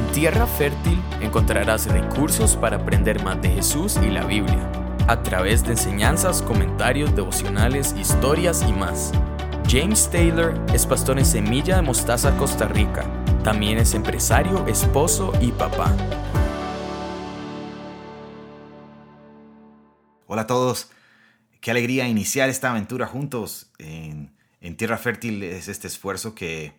En Tierra Fértil encontrarás recursos para aprender más de Jesús y la Biblia, a través de enseñanzas, comentarios, devocionales, historias y más. James Taylor es pastor en Semilla de Mostaza, Costa Rica. También es empresario, esposo y papá. Hola a todos, qué alegría iniciar esta aventura juntos. En, Tierra Fértil es este esfuerzo que,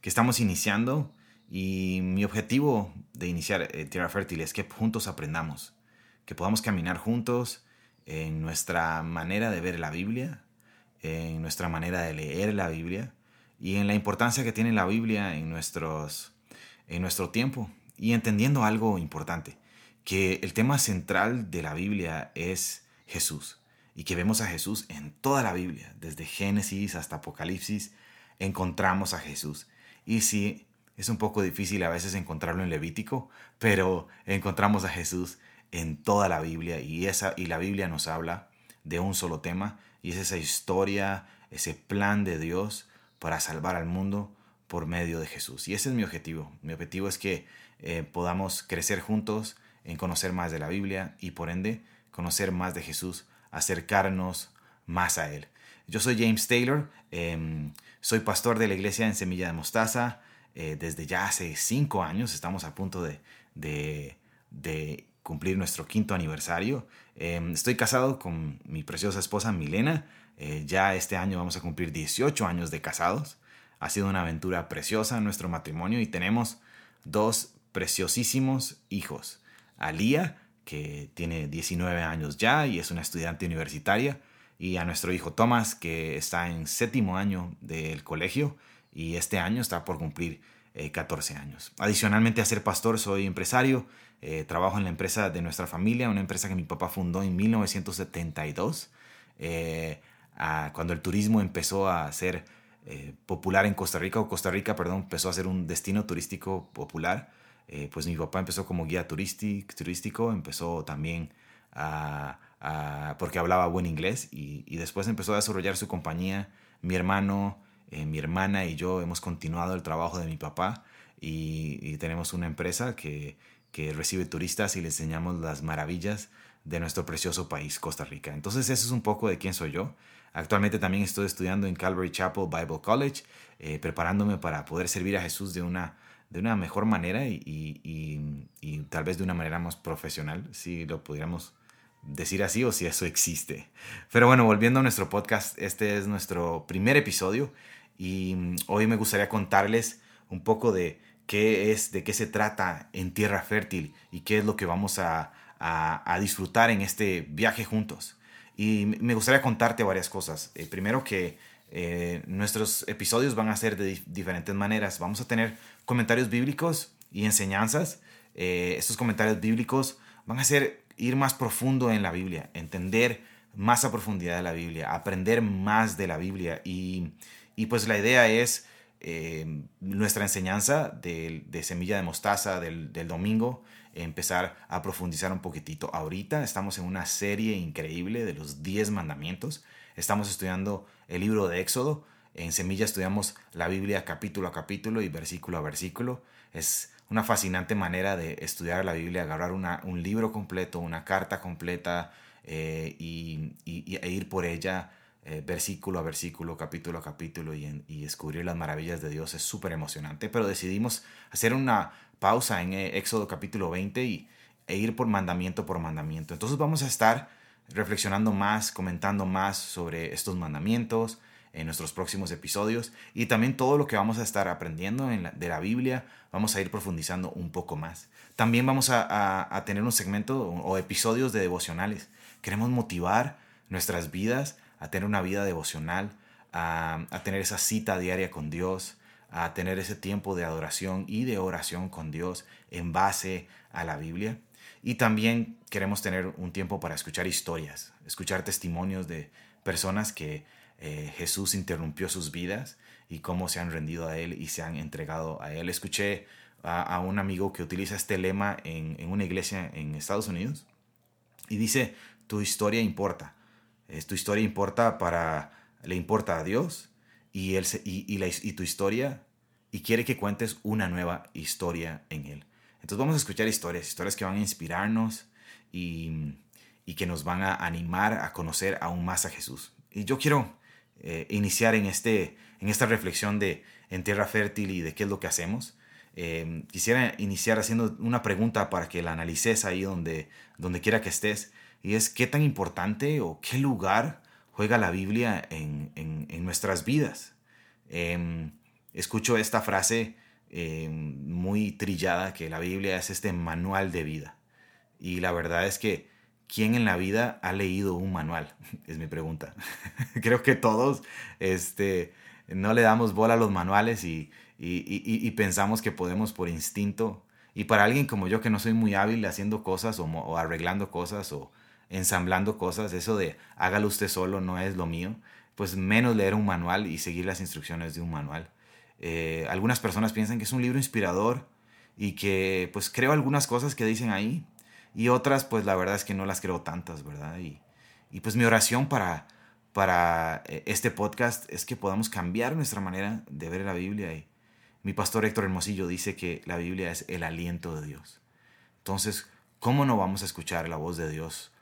que estamos iniciando y mi objetivo de iniciar eh, Tierra Fértil es que juntos aprendamos, que podamos caminar juntos en nuestra manera de ver la Biblia, en nuestra manera de leer la Biblia y en la importancia que tiene la Biblia en, nuestros, en nuestro tiempo y entendiendo algo importante, que el tema central de la Biblia es Jesús y que vemos a Jesús en toda la Biblia, desde Génesis hasta Apocalipsis, encontramos a Jesús. Y si es un poco difícil a veces encontrarlo en Levítico, pero encontramos a Jesús en toda la Biblia y, esa, y la Biblia nos habla de un solo tema y es esa historia, ese plan de Dios para salvar al mundo por medio de Jesús. Y ese es mi objetivo. Mi objetivo es que eh, podamos crecer juntos en conocer más de la Biblia y por ende conocer más de Jesús, acercarnos más a Él. Yo soy James Taylor, em, soy pastor de la iglesia en Semilla de Mostaza. Eh, desde ya hace cinco años, estamos a punto de, cumplir nuestro quinto aniversario. Em, estoy casado con mi preciosa esposa Milena, eh, ya este año vamos a cumplir 18 años de casados. Ha sido una aventura preciosa nuestro matrimonio y tenemos dos preciosísimos hijos. Alía, que tiene 19 años ya y es una estudiante universitaria, y a nuestro hijo Thomas, que está en séptimo año del colegio y este año está por cumplir 14 eh, años. Adicionalmente a ser pastor, soy empresario, eh, trabajo en la empresa de nuestra familia, una empresa que mi papá fundó en 1972, eh, cuando el turismo empezó a ser popular en Costa Rica, o Costa Rica, perdón, empezó a ser un destino turístico popular. pues mi papá empezó como guía turístico, empezó también porque hablaba buen inglés y, y después empezó a desarrollar su compañía. Mi hermano, eh, mi hermana y yo hemos continuado el trabajo de mi papá y, tenemos una empresa que, que, recibe turistas y les enseñamos las maravillas de nuestro precioso país, Costa Rica. Entonces eso es un poco de quién soy yo. Actualmente también estoy estudiando en Calvary Chapel Bible College, eh, preparándome para poder servir a Jesús de una, de una mejor manera y, y, y, tal vez de una manera más profesional, si lo pudiéramos decir así o si eso existe. Pero bueno, volviendo a nuestro podcast, este es nuestro primer episodio y mm, hoy me gustaría contarles un poco de qué es, de qué se trata en Tierra Fértil y qué es lo que vamos a, disfrutar en este viaje juntos. Y me gustaría contarte varias cosas. Eh, primero que eh, nuestros episodios van a ser de diferentes maneras. Vamos a tener comentarios bíblicos y enseñanzas. Eh, estos comentarios bíblicos van a ser ir más profundo en la Biblia, entender más a profundidad de la Biblia, aprender más de la Biblia y y pues la idea es eh, nuestra enseñanza de, semilla de mostaza del, domingo, empezar a profundizar un poquitito. Ahorita estamos en una serie increíble de los 10 mandamientos. Estamos estudiando el libro de Éxodo. En Semilla estudiamos la Biblia capítulo a capítulo y versículo a versículo. Es una fascinante manera de estudiar la Biblia, agarrar un libro completo, una carta completa eh, y, e ir por ella eh, versículo a versículo, capítulo a capítulo y, descubrir las maravillas de Dios es súper emocionante. Pero decidimos hacer una pausa en eh, Éxodo capítulo 20 y, e ir por mandamiento por mandamiento. Entonces vamos a estar reflexionando más, comentando más sobre estos mandamientos en nuestros próximos episodios y también todo lo que vamos a estar aprendiendo en de la Biblia, vamos a ir profundizando un poco más. También vamos a tener un segmento o episodios de devocionales. Queremos motivar nuestras vidas a tener una vida devocional, a, tener esa cita diaria con Dios, a tener ese tiempo de adoración y de oración con Dios en base a la Biblia. Y también queremos tener un tiempo para escuchar historias, escuchar testimonios de personas que eh, Jesús interrumpió sus vidas y cómo se han rendido a Él y se han entregado a Él. Escuché a, un amigo que utiliza este lema en, una iglesia en Estados Unidos y dice, tu historia importa tu historia importa para, le importa a Dios y, él, y, y tu historia y quiere que cuentes una nueva historia en Él. Entonces vamos a escuchar historias, historias que van a inspirarnos y, y que nos van a animar a conocer aún más a Jesús. Y yo quiero eh, iniciar en, este, en esta reflexión de en tierra fértil y de qué es lo que hacemos. Eh, quisiera iniciar haciendo una pregunta para que la analices ahí donde, donde quiera que estés. Y es qué tan importante o qué lugar juega la Biblia en, en, nuestras vidas. Em, escucho esta frase em, muy trillada que la Biblia es este manual de vida. Y la verdad es que ¿quién en la vida ha leído un manual? Es mi pregunta. Creo que todos este, no le damos bola a los manuales y, y, pensamos que podemos por instinto. Y para alguien como yo que no soy muy hábil haciendo cosas o, arreglando cosas o ensamblando cosas, eso de hágalo usted solo no es lo mío, pues menos leer un manual y seguir las instrucciones de un manual. Eh, algunas personas piensan que es un libro inspirador y que pues creo algunas cosas que dicen ahí, y otras, pues la verdad es que no las creo tantas, ¿verdad? Y, y pues mi oración para, para eh, este podcast es que podamos cambiar nuestra manera de ver la Biblia. Y mi pastor Héctor Hermosillo dice que la Biblia es el aliento de Dios. Entonces, ¿cómo no vamos a escuchar la voz de Dios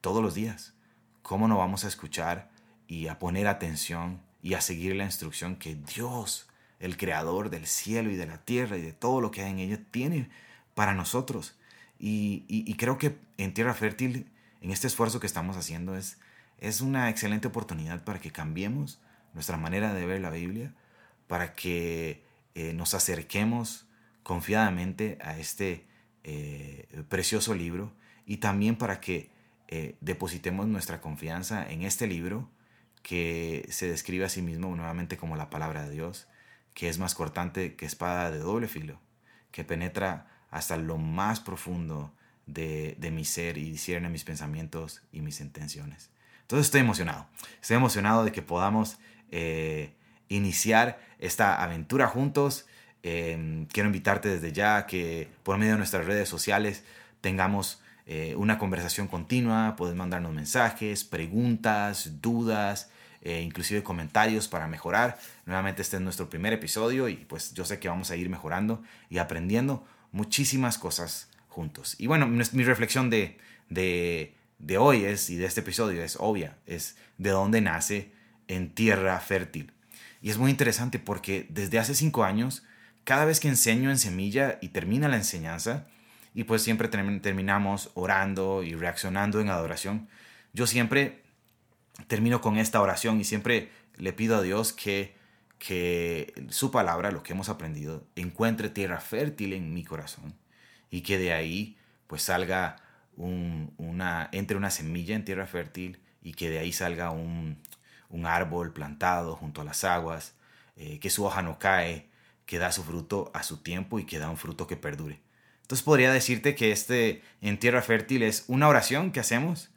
todos los días? ¿Cómo no vamos a escuchar y a poner atención y a seguir la instrucción que Dios, el creador del cielo y de la tierra y de todo lo que hay en ella, tiene para nosotros? Y, creo que en Tierra Fértil, en este esfuerzo que estamos haciendo, es, es una excelente oportunidad para que cambiemos nuestra manera de ver la Biblia, para que eh, nos acerquemos confiadamente a este eh, precioso libro y también para que eh, depositemos nuestra confianza en este libro que se describe a sí mismo nuevamente como la palabra de Dios, que es más cortante que espada de doble filo, que penetra hasta lo más profundo de, mi ser y discierne mis pensamientos y mis intenciones. Entonces estoy emocionado. Estoy emocionado de que podamos eh, iniciar esta aventura juntos. Em, quiero invitarte desde ya que por medio de nuestras redes sociales tengamos eh, una conversación continua. Puedes mandarnos mensajes, preguntas, dudas, eh, inclusive comentarios para mejorar. Nuevamente este es nuestro primer episodio y pues yo sé que vamos a ir mejorando y aprendiendo muchísimas cosas juntos. Y bueno, mi reflexión de, de, de hoy es, y de este episodio es obvia, es de dónde nace en tierra fértil. Y es muy interesante porque desde hace cinco años, cada vez que enseño en semilla y termina la enseñanza, y pues siempre terminamos orando y reaccionando en adoración, yo siempre termino con esta oración y siempre le pido a Dios que que su palabra, lo que hemos aprendido, encuentre tierra fértil en mi corazón y que de ahí pues salga una, entre una semilla en tierra fértil y que de ahí salga un, árbol plantado junto a las aguas, eh, que su hoja no cae, que da su fruto a su tiempo y que da un fruto que perdure. Entonces podría decirte que este en tierra fértil es una oración que hacemos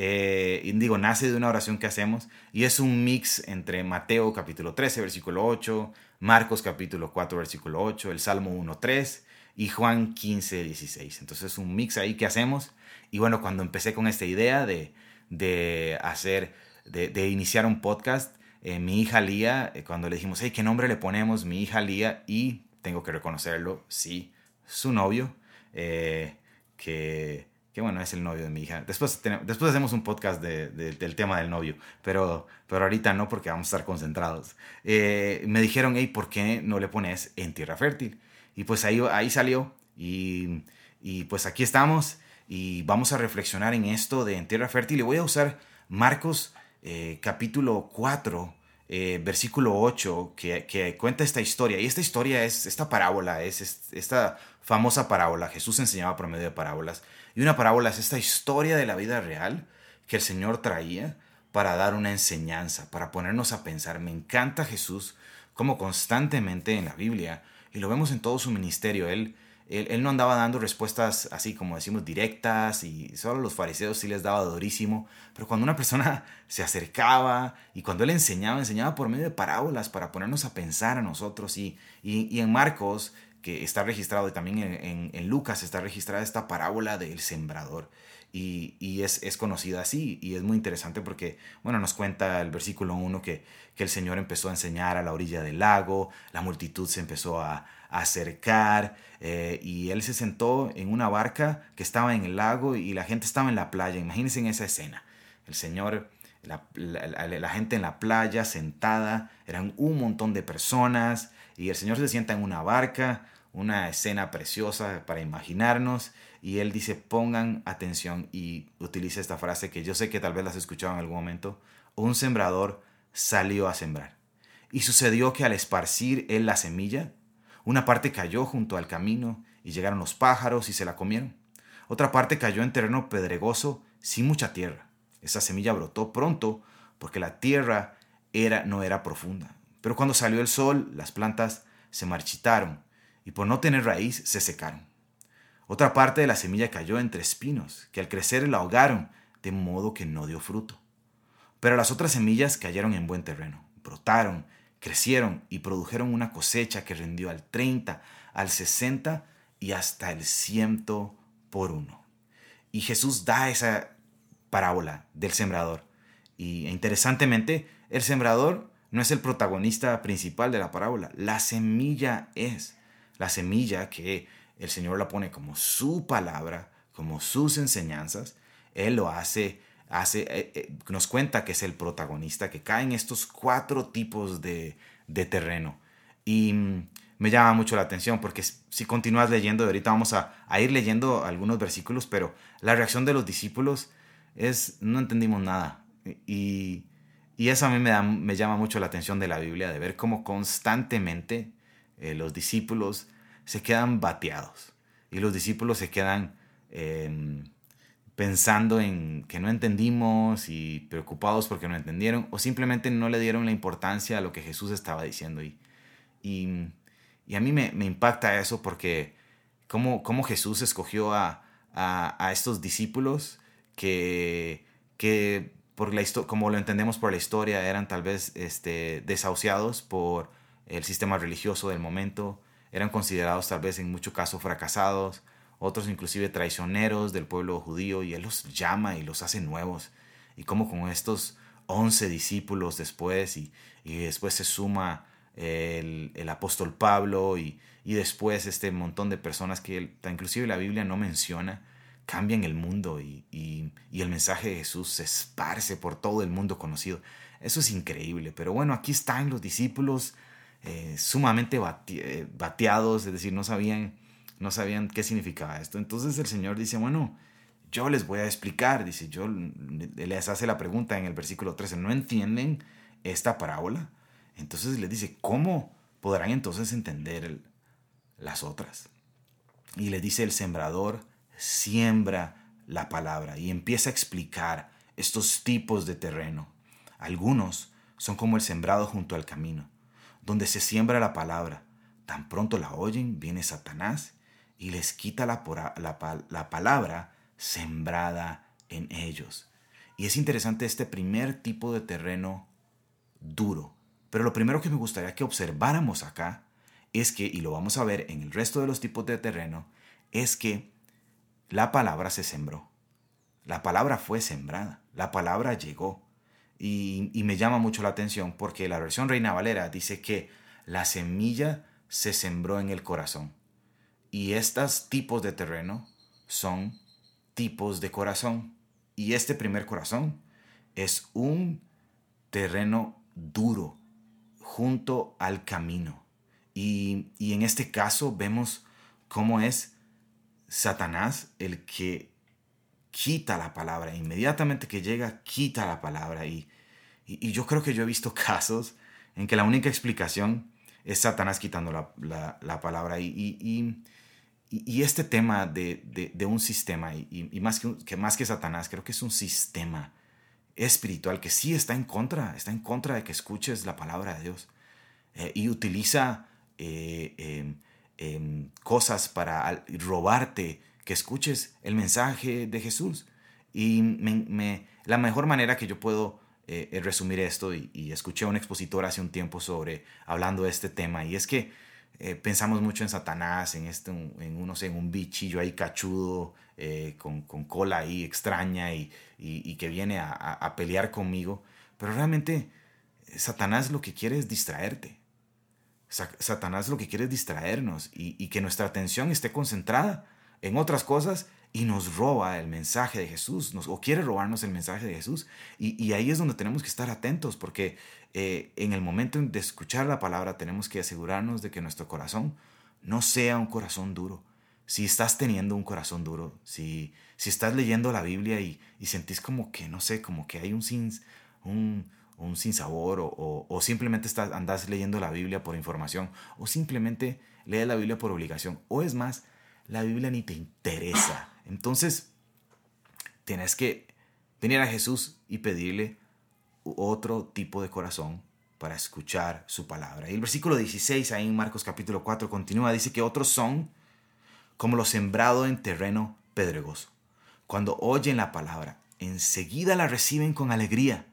eh, digo, nace de una oración que hacemos y es un mix entre Mateo capítulo 13, versículo 8, Marcos capítulo 4, versículo 8, el Salmo 1, 3 y Juan 15, 16. Entonces es un mix ahí que hacemos. Y bueno, cuando empecé con esta idea de, de hacer, de, iniciar un podcast, eh, mi hija Lía, eh, cuando le dijimos, hey, ¿qué nombre le ponemos? Mi hija Lía, y tengo que reconocerlo, sí, su novio, que que bueno, es el novio de mi hija. Después, después hacemos un podcast del tema del novio, pero, pero ahorita no porque vamos a estar concentrados. Eh, me dijeron, hey, ¿por qué no le pones en tierra fértil? Y pues ahí, ahí salió y, y pues aquí estamos y vamos a reflexionar en esto de en tierra fértil y voy a usar Marcos eh, capítulo 4 eh, versículo 8, que, que, cuenta esta historia. Y esta historia es, esta parábola, es, esta famosa parábola. Jesús enseñaba por medio de parábolas. Y una parábola es esta historia de la vida real que el Señor traía para dar una enseñanza, para ponernos a pensar. Me encanta Jesús como constantemente en la Biblia, y lo vemos en todo su ministerio, Él él, no andaba dando respuestas así como decimos directas y solo los fariseos sí les daba durísimo, pero cuando una persona se acercaba y cuando él enseñaba, enseñaba por medio de parábolas para ponernos a pensar a nosotros y, y, en Marcos, que está registrado y también en, Lucas está registrada esta parábola del sembrador. y, es, es, conocida así y es muy interesante porque, bueno, nos cuenta el versículo 1 que, que el Señor empezó a enseñar a la orilla del lago, la multitud se empezó a, acercar eh, y él se sentó en una barca que estaba en el lago y la gente estaba en la playa. Imagínense en esa escena. El Señor, la, gente en la playa sentada, eran un montón de personas y el Señor se sienta en una barca, una escena preciosa para imaginarnos y él dice pongan atención y utiliza esta frase que yo sé que tal vez la has en algún momento. Un sembrador salió a sembrar. Y sucedió que al esparcir él la semilla, una parte cayó junto al camino y llegaron los pájaros y se la comieron. Otra parte cayó en terreno pedregoso sin mucha tierra. Esa semilla brotó pronto porque la tierra era, no era profunda. Pero cuando salió el sol, las plantas se marchitaron y por no tener raíz se secaron. Otra parte de la semilla cayó entre espinos, que al crecer la ahogaron, de modo que no dio fruto. Pero las otras semillas cayeron en buen terreno, brotaron Crecieron y produjeron una cosecha que rindió al 30, al 60 y hasta el ciento por uno. Y Jesús da esa parábola del sembrador. Y interesantemente, el sembrador no es el protagonista principal de la parábola, la semilla es. La semilla que el Señor la pone como su palabra, como sus enseñanzas, Él lo hace hace, eh, eh, nos cuenta que es el protagonista, que cae en estos cuatro tipos de, terreno. Y mm, me llama mucho la atención porque si continúas leyendo, ahorita vamos a, ir leyendo algunos versículos, pero la reacción de los discípulos es, no entendimos nada. Y, eso a mí me, da, me llama mucho la atención de la Biblia, de ver cómo constantemente eh, los discípulos se quedan bateados y los discípulos se quedan pensando en que no entendimos y preocupados porque no entendieron o simplemente no le dieron la importancia a lo que Jesús estaba diciendo. Y, y, a mí me, impacta eso porque cómo, cómo Jesús escogió a, a, estos discípulos que, que por la como lo entendemos por la historia, eran tal vez este, desahuciados por el sistema religioso del momento, eran considerados tal vez en muchos casos fracasados, otros inclusive traicioneros del pueblo judío, y Él los llama y los hace nuevos. Y como con estos once discípulos después, y, después se suma el, apóstol Pablo, y, después este montón de personas que inclusive la Biblia no menciona, cambian el mundo y, el mensaje de Jesús se esparce por todo el mundo conocido. Eso es increíble, pero bueno, aquí están los discípulos eh, sumamente eh, bateados, es decir, no sabían no sabían qué significaba esto. Entonces el Señor dice, bueno, yo les voy a explicar, dice, yo les hace la pregunta en el versículo 13, ¿no entienden esta parábola? Entonces les dice, ¿cómo podrán entonces entender las otras? Y le dice, el sembrador siembra la palabra y empieza a explicar estos tipos de terreno. Algunos son como el sembrado junto al camino, donde se siembra la palabra. Tan pronto la oyen, viene Satanás y les quita la, la, palabra sembrada en ellos. Y es interesante este primer tipo de terreno duro. Pero lo primero que me gustaría que observáramos acá es que, y lo vamos a ver en el resto de los tipos de terreno, es que la palabra se sembró. La palabra fue sembrada. La palabra llegó. Y, y me llama mucho la atención porque la versión Reina Valera dice que la semilla se sembró en el corazón. Y estos tipos de terreno son tipos de corazón. Y este primer corazón es un terreno duro junto al camino. Y, en este caso vemos cómo es Satanás el que quita la palabra. Inmediatamente que llega, quita la palabra. Y, y, yo creo que yo he visto casos en que la única explicación es Satanás quitando la, palabra. y, y, este tema de, un sistema, y, más, que, más que Satanás, creo que es un sistema espiritual que sí está en contra, está en contra de que escuches la palabra de Dios. Eh, y utiliza eh, em, em, cosas para robarte que escuches el mensaje de Jesús. Y me, la mejor manera que yo puedo eh, resumir esto, y, y, escuché a un expositor hace un tiempo sobre, hablando de este tema, y es que eh, pensamos mucho en Satanás, en, este, en, uno, en un bichillo ahí cachudo, eh, con, con, cola ahí extraña y, y, que viene a, a, pelear conmigo. Pero realmente Satanás lo que quiere es distraerte. Satanás lo que quiere es distraernos y, y que nuestra atención esté concentrada en otras cosas y nos roba el mensaje de Jesús, nos, o quiere robarnos el mensaje de Jesús. Y, y ahí es donde tenemos que estar atentos, porque eh, en el momento de escuchar la palabra tenemos que asegurarnos de que nuestro corazón no sea un corazón duro. Si estás teniendo un corazón duro, si, si estás leyendo la Biblia y, y sentís como que, no sé, como que hay un sin, un, un sinsabor, o, o, simplemente estás, andas leyendo la Biblia por información, o simplemente lees la Biblia por obligación, o es más, la Biblia ni te interesa. Entonces, tienes que venir a Jesús y pedirle otro tipo de corazón para escuchar su palabra. Y el versículo 16 ahí en Marcos capítulo 4 continúa, dice que otros son como lo sembrado en terreno pedregoso. Cuando oyen la palabra, enseguida la reciben con alegría,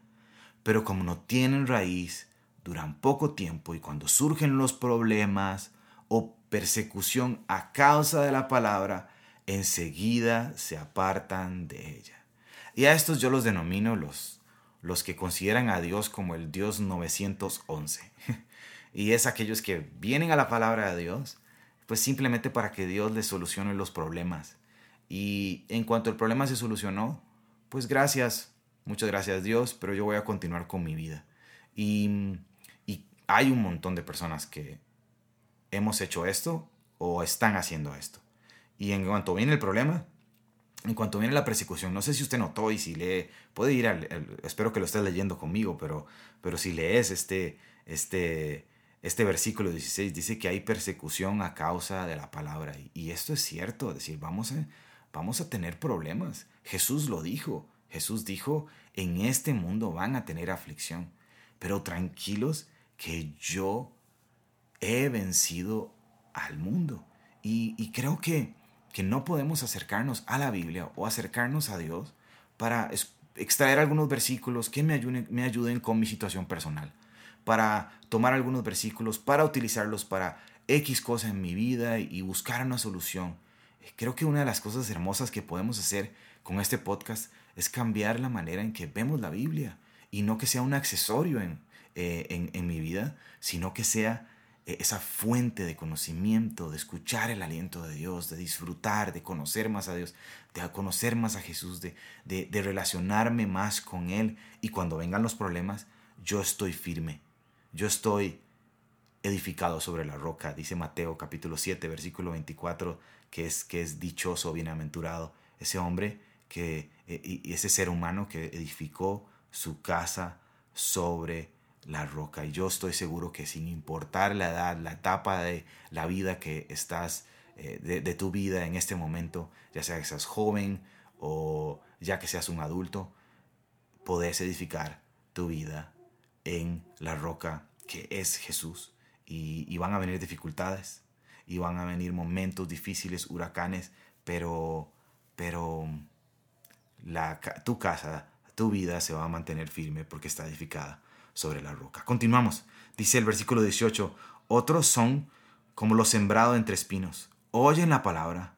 pero como no tienen raíz, duran poco tiempo y cuando surgen los problemas o persecución a causa de la palabra, enseguida se apartan de ella. Y a estos yo los denomino los, los que consideran a Dios como el Dios 911. y es aquellos que vienen a la palabra de Dios, pues simplemente para que Dios les solucione los problemas. Y en cuanto el problema se solucionó, pues gracias, muchas gracias Dios, pero yo voy a continuar con mi vida. Y, hay un montón de personas que hemos hecho esto o están haciendo esto. Y en cuanto viene el problema, en cuanto viene la persecución, no sé si usted notó y si lee, puede ir al, espero que lo esté leyendo conmigo, pero, pero si lees este, este, este versículo 16, dice que hay persecución a causa de la palabra. Y, esto es cierto, es decir, vamos a, vamos a tener problemas. Jesús lo dijo, Jesús dijo, en este mundo van a tener aflicción, pero tranquilos que yo he vencido al mundo. Y, creo que, que no podemos acercarnos a la Biblia o acercarnos a Dios para extraer algunos versículos que me ayuden, me ayuden con mi situación personal, para tomar algunos versículos, para utilizarlos para X cosa en mi vida y buscar una solución. Creo que una de las cosas hermosas que podemos hacer con este podcast es cambiar la manera en que vemos la Biblia y no que sea un accesorio en, eh, en, mi vida, sino que sea esa fuente de conocimiento, de escuchar el aliento de Dios, de disfrutar, de conocer más a Dios, de conocer más a Jesús, de, de, relacionarme más con Él. Y cuando vengan los problemas, yo estoy firme, yo estoy edificado sobre la roca, dice Mateo capítulo 7, versículo 24, que es, que es dichoso, bienaventurado, ese hombre que, e, y ese ser humano que edificó su casa sobre la roca. Y yo estoy seguro que sin importar la edad, la etapa de la vida que estás, eh, de, tu vida en este momento, ya sea que seas joven o ya que seas un adulto, podés edificar tu vida en la roca que es Jesús. Y, van a venir dificultades, y van a venir momentos difíciles, huracanes, pero, pero la, tu casa, tu vida se va a mantener firme porque está edificada sobre la roca. Continuamos. Dice el versículo 18, otros son como lo sembrado entre espinos. Oyen la palabra,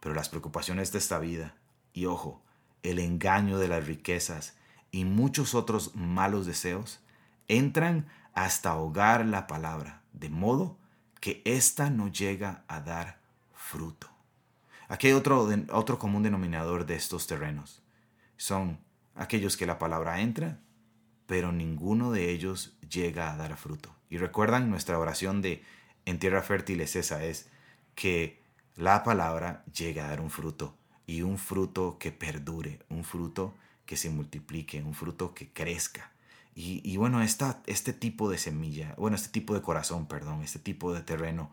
pero las preocupaciones de esta vida, y ojo, el engaño de las riquezas y muchos otros malos deseos, entran hasta ahogar la palabra, de modo que ésta no llega a dar fruto. Aquí hay otro, otro común denominador de estos terrenos. Son aquellos que la palabra entra pero ninguno de ellos llega a dar fruto. Y recuerdan, nuestra oración de en tierra fértil es esa, es que la palabra llegue a dar un fruto, y un fruto que perdure, un fruto que se multiplique, un fruto que crezca. Y, bueno, esta, este tipo de semilla, bueno, este tipo de corazón, perdón, este tipo de terreno,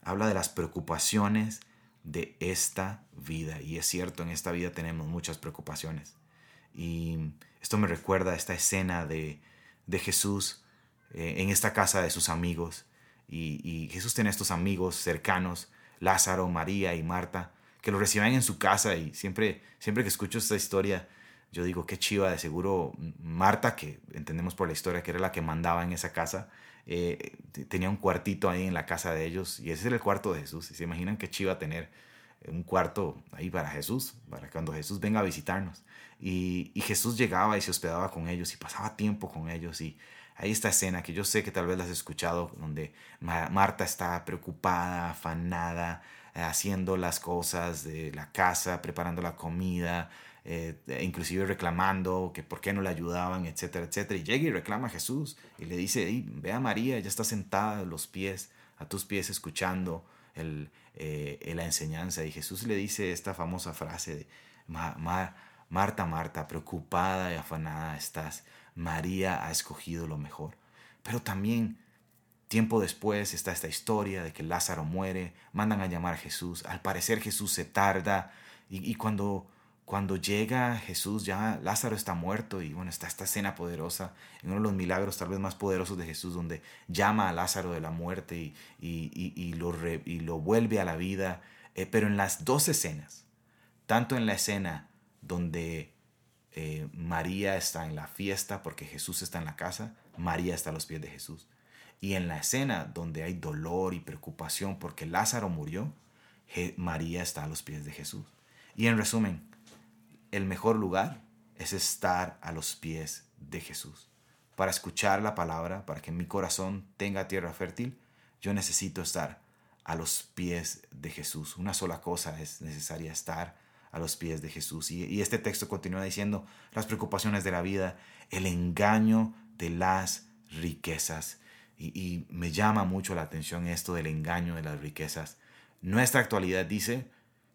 habla de las preocupaciones de esta vida. Y es cierto, en esta vida tenemos muchas preocupaciones. Y esto me recuerda a esta escena de, Jesús eh, en esta casa de sus amigos. Y, Jesús tiene estos amigos cercanos, Lázaro, María y Marta, que lo reciben en su casa. Y siempre, siempre que escucho esta historia, yo digo, qué chiva, de seguro Marta, que entendemos por la historia que era la que mandaba en esa casa, eh, tenía un cuartito ahí en la casa de ellos y ese era el cuarto de Jesús. Se imaginan qué chiva tener un cuarto ahí para Jesús, para cuando Jesús venga a visitarnos. Y, Jesús llegaba y se hospedaba con ellos y pasaba tiempo con ellos. Y hay esta escena que yo sé que tal vez la has escuchado, donde Marta está preocupada, afanada, eh, haciendo las cosas de la casa, preparando la comida, eh, inclusive reclamando que por qué no le ayudaban, etcétera, etcétera. Y llega y reclama a Jesús y le dice, ve a María, ella está sentada a los pies, a tus pies, escuchando el, eh, la enseñanza. Y Jesús le dice esta famosa frase de, Marta, Marta, preocupada y afanada estás. María ha escogido lo mejor. Pero también Tiempo después está esta historia de que Lázaro muere, mandan a llamar a Jesús, al parecer Jesús se tarda y, cuando, cuando llega Jesús ya Lázaro está muerto y bueno, está esta escena poderosa, en uno de los milagros tal vez más poderosos de Jesús donde llama a Lázaro de la muerte y, y lo, y lo, vuelve a la vida, eh, pero en las dos escenas, tanto en la escena donde eh, María está en la fiesta porque Jesús está en la casa, María está a los pies de Jesús. Y en la escena donde hay dolor y preocupación porque Lázaro murió, María está a los pies de Jesús. Y en resumen, el mejor lugar es estar a los pies de Jesús. Para escuchar la palabra, para que mi corazón tenga tierra fértil, yo necesito estar a los pies de Jesús. Una sola cosa es necesaria, estar a los pies de Jesús. Y, y este texto continúa diciendo las preocupaciones de la vida, el engaño de las riquezas y, me llama mucho la atención esto del engaño de las riquezas. Nuestra actualidad dice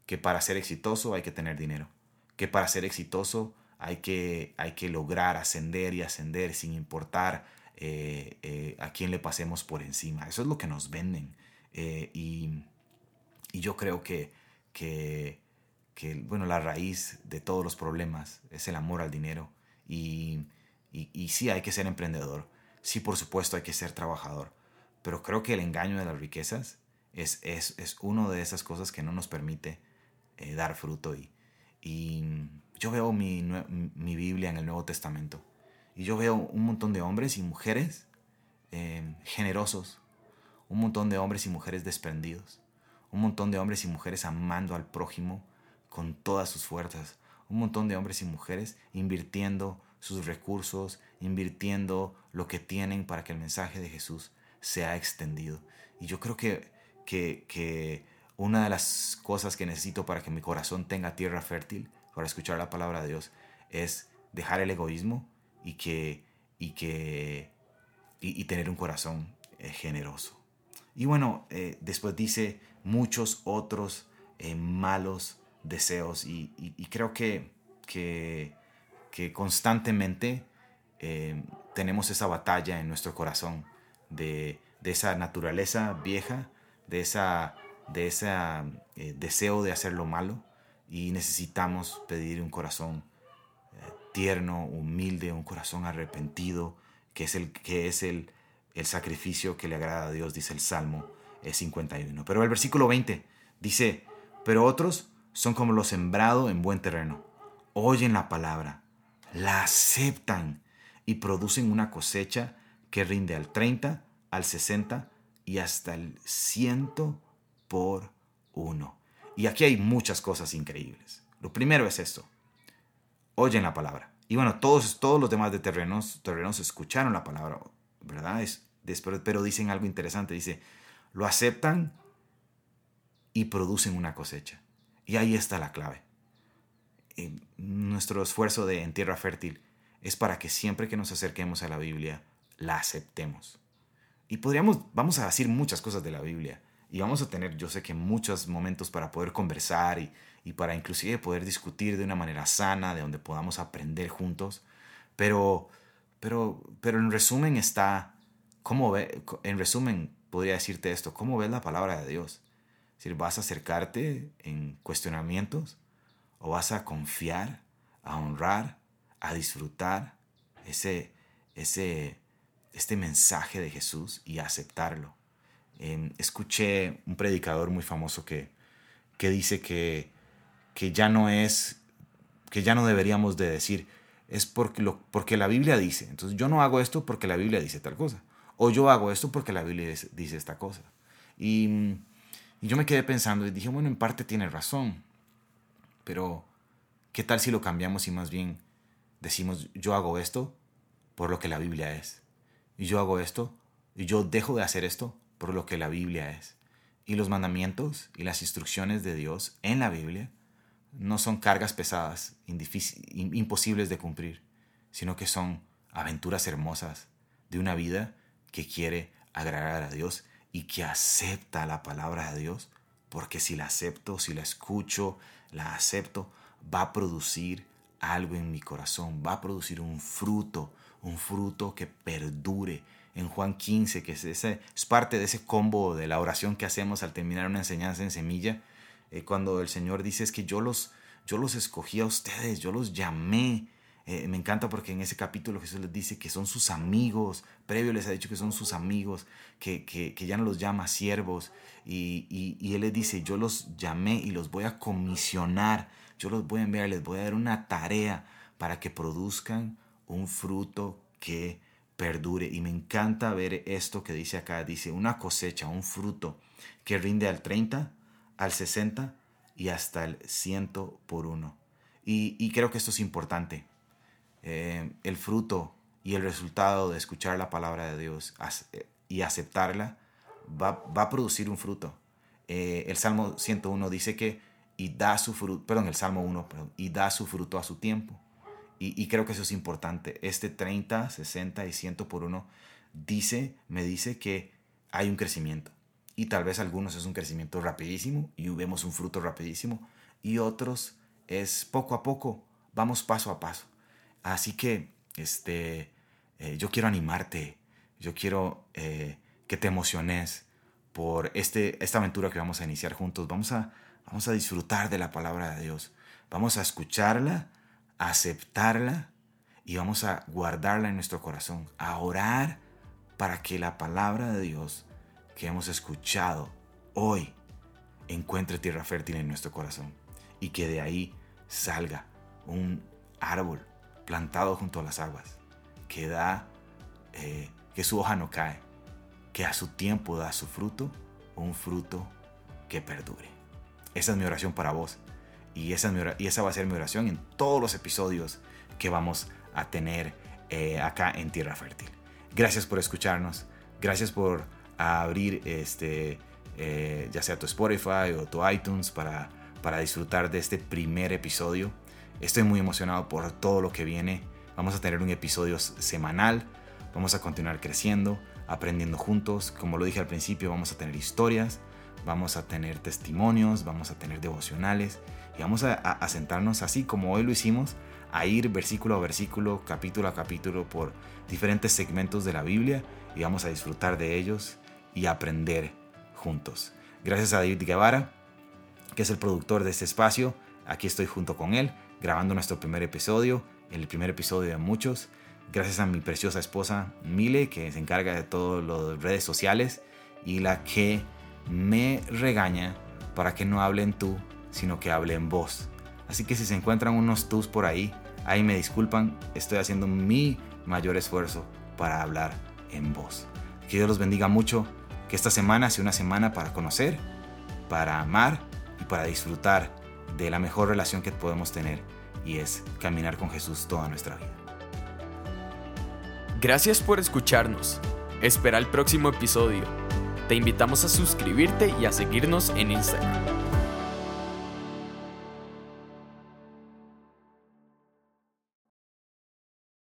que para ser exitoso hay que tener dinero, que para ser exitoso hay que, hay que lograr ascender y ascender sin importar eh, eh, a quién le pasemos por encima. Eso es lo que nos venden. Eh, y, yo creo que, que, bueno, la raíz de todos los problemas es el amor al dinero. Y, y, y sí hay que ser emprendedor sí, por supuesto, hay que ser trabajador, pero creo que el engaño de las riquezas es, es, es una de esas cosas que no nos permite eh, dar fruto. Y, y yo veo mi, mi, Biblia en el Nuevo Testamento y yo veo un montón de hombres y mujeres eh, generosos, un montón de hombres y mujeres desprendidos, un montón de hombres y mujeres amando al prójimo con todas sus fuerzas, un montón de hombres y mujeres invirtiendo sus recursos, invirtiendo lo que tienen para que el mensaje de Jesús sea extendido. Y yo creo que, que, una de las cosas que necesito para que mi corazón tenga tierra fértil, para escuchar la palabra de Dios, es dejar el egoísmo y que y que y, tener un corazón eh, generoso. Y bueno, eh, después dice muchos otros eh, malos deseos y, creo que, que constantemente eh, tenemos esa batalla en nuestro corazón de, esa naturaleza vieja, de ese de esa, eh, deseo de hacer lo malo y necesitamos pedir un corazón eh, tierno, humilde, un corazón arrepentido, que es, el, que es el, el sacrificio que le agrada a Dios, dice el Salmo 51. Pero el versículo 20 dice, pero otros son como lo sembrado en buen terreno, oyen la palabra, la aceptan y producen una cosecha que rinde al 30, al 60 y hasta el 100 por uno. Y aquí hay muchas cosas increíbles. Lo primero es esto. Oyen la palabra. Y bueno, todos, todos los demás de terrenos, terrenos escucharon la palabra, ¿verdad? Es, pero dicen algo interesante. Dice, lo aceptan y producen una cosecha. Y ahí está la clave nuestro esfuerzo de en tierra fértil es para que siempre que nos acerquemos a la Biblia la aceptemos. Y podríamos, vamos a decir muchas cosas de la Biblia y vamos a tener, yo sé que muchos momentos para poder conversar y, y para inclusive poder discutir de una manera sana, de donde podamos aprender juntos, pero, pero, pero en resumen está, ¿cómo ve, en resumen podría decirte esto, ¿cómo ves la palabra de Dios? Es decir, ¿vas a acercarte en cuestionamientos? o vas a confiar, a honrar, a disfrutar ese, ese, este mensaje de Jesús y aceptarlo. Em, escuché un predicador muy famoso que, que dice que, que ya no es, que ya no deberíamos de decir, es porque, lo, porque la Biblia dice. Entonces yo no hago esto porque la Biblia dice tal cosa. O yo hago esto porque la Biblia dice esta cosa. Y, y yo me quedé pensando y dije, bueno, en parte tiene razón, pero ¿qué tal si lo cambiamos y más bien decimos, yo hago esto por lo que la Biblia es? Y yo hago esto y yo dejo de hacer esto por lo que la Biblia es. Y los mandamientos y las instrucciones de Dios en la Biblia no son cargas pesadas, imposibles de cumplir, sino que son aventuras hermosas de una vida que quiere agradar a Dios y que acepta la palabra de Dios, porque si la acepto, si la escucho, la acepto, va a producir algo en mi corazón, va a producir un fruto, un fruto que perdure. En Juan 15, que es, es parte de ese combo de la oración que hacemos al terminar una enseñanza en semilla, eh, cuando el Señor dice es que yo los, yo los escogí a ustedes, yo los llamé. Eh, me encanta porque en ese capítulo Jesús les dice que son sus amigos, previo les ha dicho que son sus amigos, que, que, ya no los llama siervos, y, y, y, Él les dice, yo los llamé y los voy a comisionar, yo los voy a enviar, les voy a dar una tarea para que produzcan un fruto que perdure. Y me encanta ver esto que dice acá, dice una cosecha, un fruto que rinde al 30, al 60 y hasta el ciento por uno. Y, creo que esto es importante. Eh, el fruto y el resultado de escuchar la palabra de Dios eh, y aceptarla va, a producir un fruto. Eh, el Salmo 101 dice que y da su fruto, perdón, el Salmo 1, y da su fruto a su tiempo. Y, creo que eso es importante. Este 30, 60 y 100 por uno dice, me dice que hay un crecimiento y tal vez algunos es un crecimiento rapidísimo y vemos un fruto rapidísimo y otros es poco a poco, vamos paso a paso. Así que este, eh, yo quiero animarte, yo quiero eh, que te emociones por este, esta aventura que vamos a iniciar juntos. Vamos a, vamos a disfrutar de la palabra de Dios, vamos a escucharla, aceptarla y vamos a guardarla en nuestro corazón, a orar para que la palabra de Dios que hemos escuchado hoy encuentre tierra fértil en nuestro corazón y que de ahí salga un árbol plantado junto a las aguas que da, eh, que su hoja no cae, que a su tiempo da su fruto, un fruto que perdure. Esa es mi oración para vos y esa, y esa va a ser mi oración en todos los episodios que vamos a tener eh, acá en Tierra Fértil. Gracias por escucharnos, gracias por abrir este, eh, ya sea tu Spotify o tu iTunes para, para disfrutar de este primer episodio. Estoy muy emocionado por todo lo que viene. Vamos a tener un episodio semanal. Vamos a continuar creciendo, aprendiendo juntos. Como lo dije al principio, vamos a tener historias, vamos a tener testimonios, vamos a tener devocionales y vamos a, a, sentarnos así como hoy lo hicimos, a ir versículo a versículo, capítulo a capítulo por diferentes segmentos de la Biblia y vamos a disfrutar de ellos y aprender juntos. Gracias a David Guevara, que es el productor de este espacio. Aquí estoy junto con él, grabando nuestro primer episodio, el primer episodio de muchos. Gracias a mi preciosa esposa Mile, que se encarga de todas las redes sociales y la que me regaña para que no hablen tú, sino que hablen vos. Así que si se encuentran unos tus por ahí, ahí me disculpan, estoy haciendo mi mayor esfuerzo para hablar en voz. Que Dios los bendiga mucho que esta semana sea una semana para conocer, para amar y para disfrutar de la mejor relación que podemos tener y es caminar con Jesús toda nuestra vida. Gracias por escucharnos. Espera el próximo episodio. Te invitamos a suscribirte y a seguirnos en Instagram.